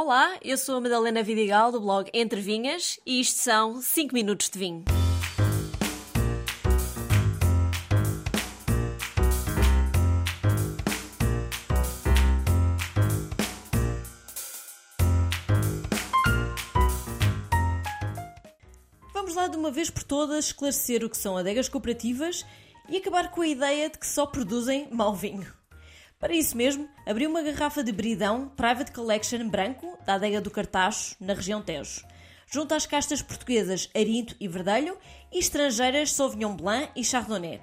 Olá, eu sou a Madalena Vidigal do blog Entre Vinhas e isto são 5 minutos de vinho. Vamos lá de uma vez por todas esclarecer o que são adegas cooperativas e acabar com a ideia de que só produzem mau vinho. Para isso mesmo, abri uma garrafa de Bridão Private Collection branco da adega do Cartacho, na região Tejo, junto às castas portuguesas Arinto e Verdelho e estrangeiras Sauvignon Blanc e Chardonnay.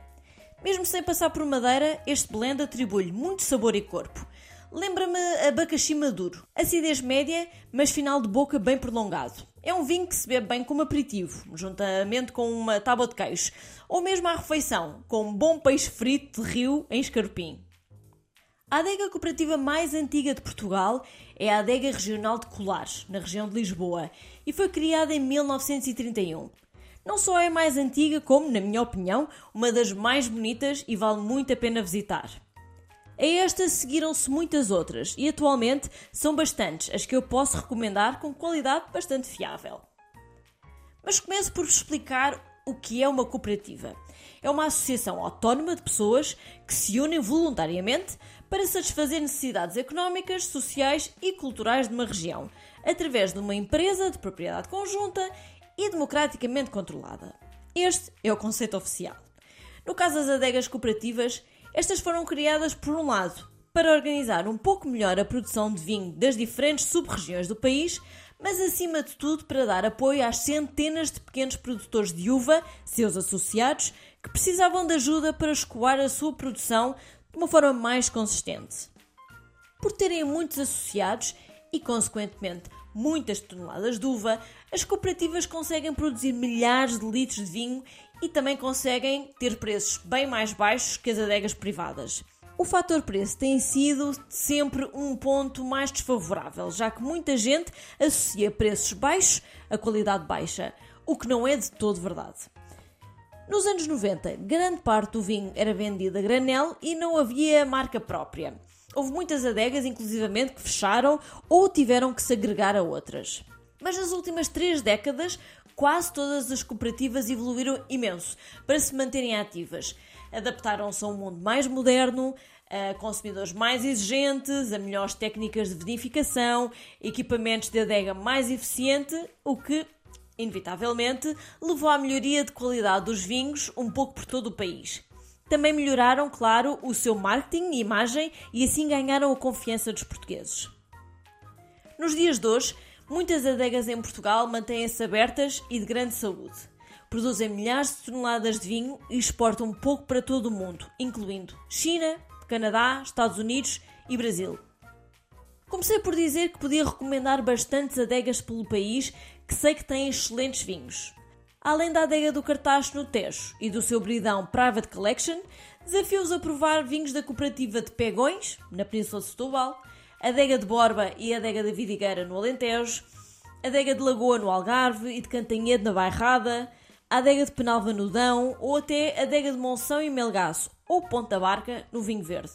Mesmo sem passar por madeira, este blend atribui-lhe muito sabor e corpo. Lembra-me abacaxi maduro, acidez média, mas final de boca bem prolongado. É um vinho que se bebe bem como aperitivo, juntamente com uma tábua de queijo, ou mesmo à refeição, com um bom peixe frito de rio em escarpim. A adega cooperativa mais antiga de Portugal é a Adega Regional de Colares, na região de Lisboa, e foi criada em 1931. Não só é mais antiga, como, na minha opinião, uma das mais bonitas e vale muito a pena visitar. A esta seguiram-se muitas outras e atualmente são bastantes as que eu posso recomendar com qualidade bastante fiável. Mas começo por vos explicar o que é uma cooperativa. É uma associação autónoma de pessoas que se unem voluntariamente para satisfazer necessidades económicas, sociais e culturais de uma região, através de uma empresa de propriedade conjunta e democraticamente controlada. Este é o conceito oficial. No caso das adegas cooperativas, estas foram criadas por um lado para organizar um pouco melhor a produção de vinho das diferentes sub-regiões do país, mas acima de tudo para dar apoio às centenas de pequenos produtores de uva, seus associados, que precisavam de ajuda para escoar a sua produção de uma forma mais consistente. Por terem muitos associados e, consequentemente, muitas toneladas de uva, as cooperativas conseguem produzir milhares de litros de vinho e também conseguem ter preços bem mais baixos que as adegas privadas. O fator preço tem sido sempre um ponto mais desfavorável, já que muita gente associa preços baixos a qualidade baixa, o que não é de todo verdade. Nos anos 90, grande parte do vinho era vendido a granel e não havia marca própria. Houve muitas adegas, inclusivamente, que fecharam ou tiveram que se agregar a outras. Mas nas últimas três décadas, quase todas as cooperativas evoluíram imenso para se manterem ativas adaptaram-se a um mundo mais moderno, a consumidores mais exigentes, a melhores técnicas de vinificação, equipamentos de adega mais eficiente, o que, inevitavelmente, levou à melhoria de qualidade dos vinhos um pouco por todo o país. Também melhoraram, claro, o seu marketing e imagem e assim ganharam a confiança dos portugueses. Nos dias de hoje, muitas adegas em Portugal mantêm-se abertas e de grande saúde produzem milhares de toneladas de vinho e exportam um pouco para todo o mundo, incluindo China, Canadá, Estados Unidos e Brasil. Comecei por dizer que podia recomendar bastantes adegas pelo país que sei que têm excelentes vinhos. Além da adega do Cartacho no Tejo e do seu bridão Private Collection, desafio-os a provar vinhos da cooperativa de Pegões, na Península de Setúbal, adega de Borba e adega da Vidigueira no Alentejo, adega de Lagoa no Algarve e de Cantanhede na Bairrada, a adega de Penalva no Dão ou até a adega de Monção e Melgaço ou Ponta Barca no Vinho Verde.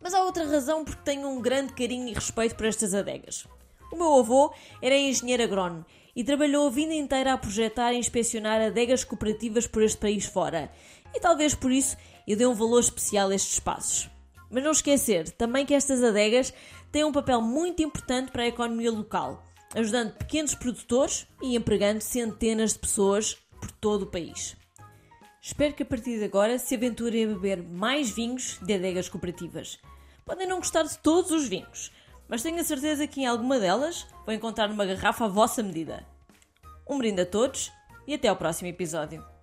Mas há outra razão porque tenho um grande carinho e respeito por estas adegas. O meu avô era engenheiro agrónomo e trabalhou a vida inteira a projetar e inspecionar adegas cooperativas por este país fora. E talvez por isso eu dei um valor especial a estes espaços. Mas não esquecer também que estas adegas têm um papel muito importante para a economia local ajudando pequenos produtores e empregando centenas de pessoas por todo o país. Espero que a partir de agora se aventurem a beber mais vinhos de adegas cooperativas. Podem não gostar de todos os vinhos, mas tenho a certeza que em alguma delas vão encontrar uma garrafa à vossa medida. Um brinde a todos e até ao próximo episódio.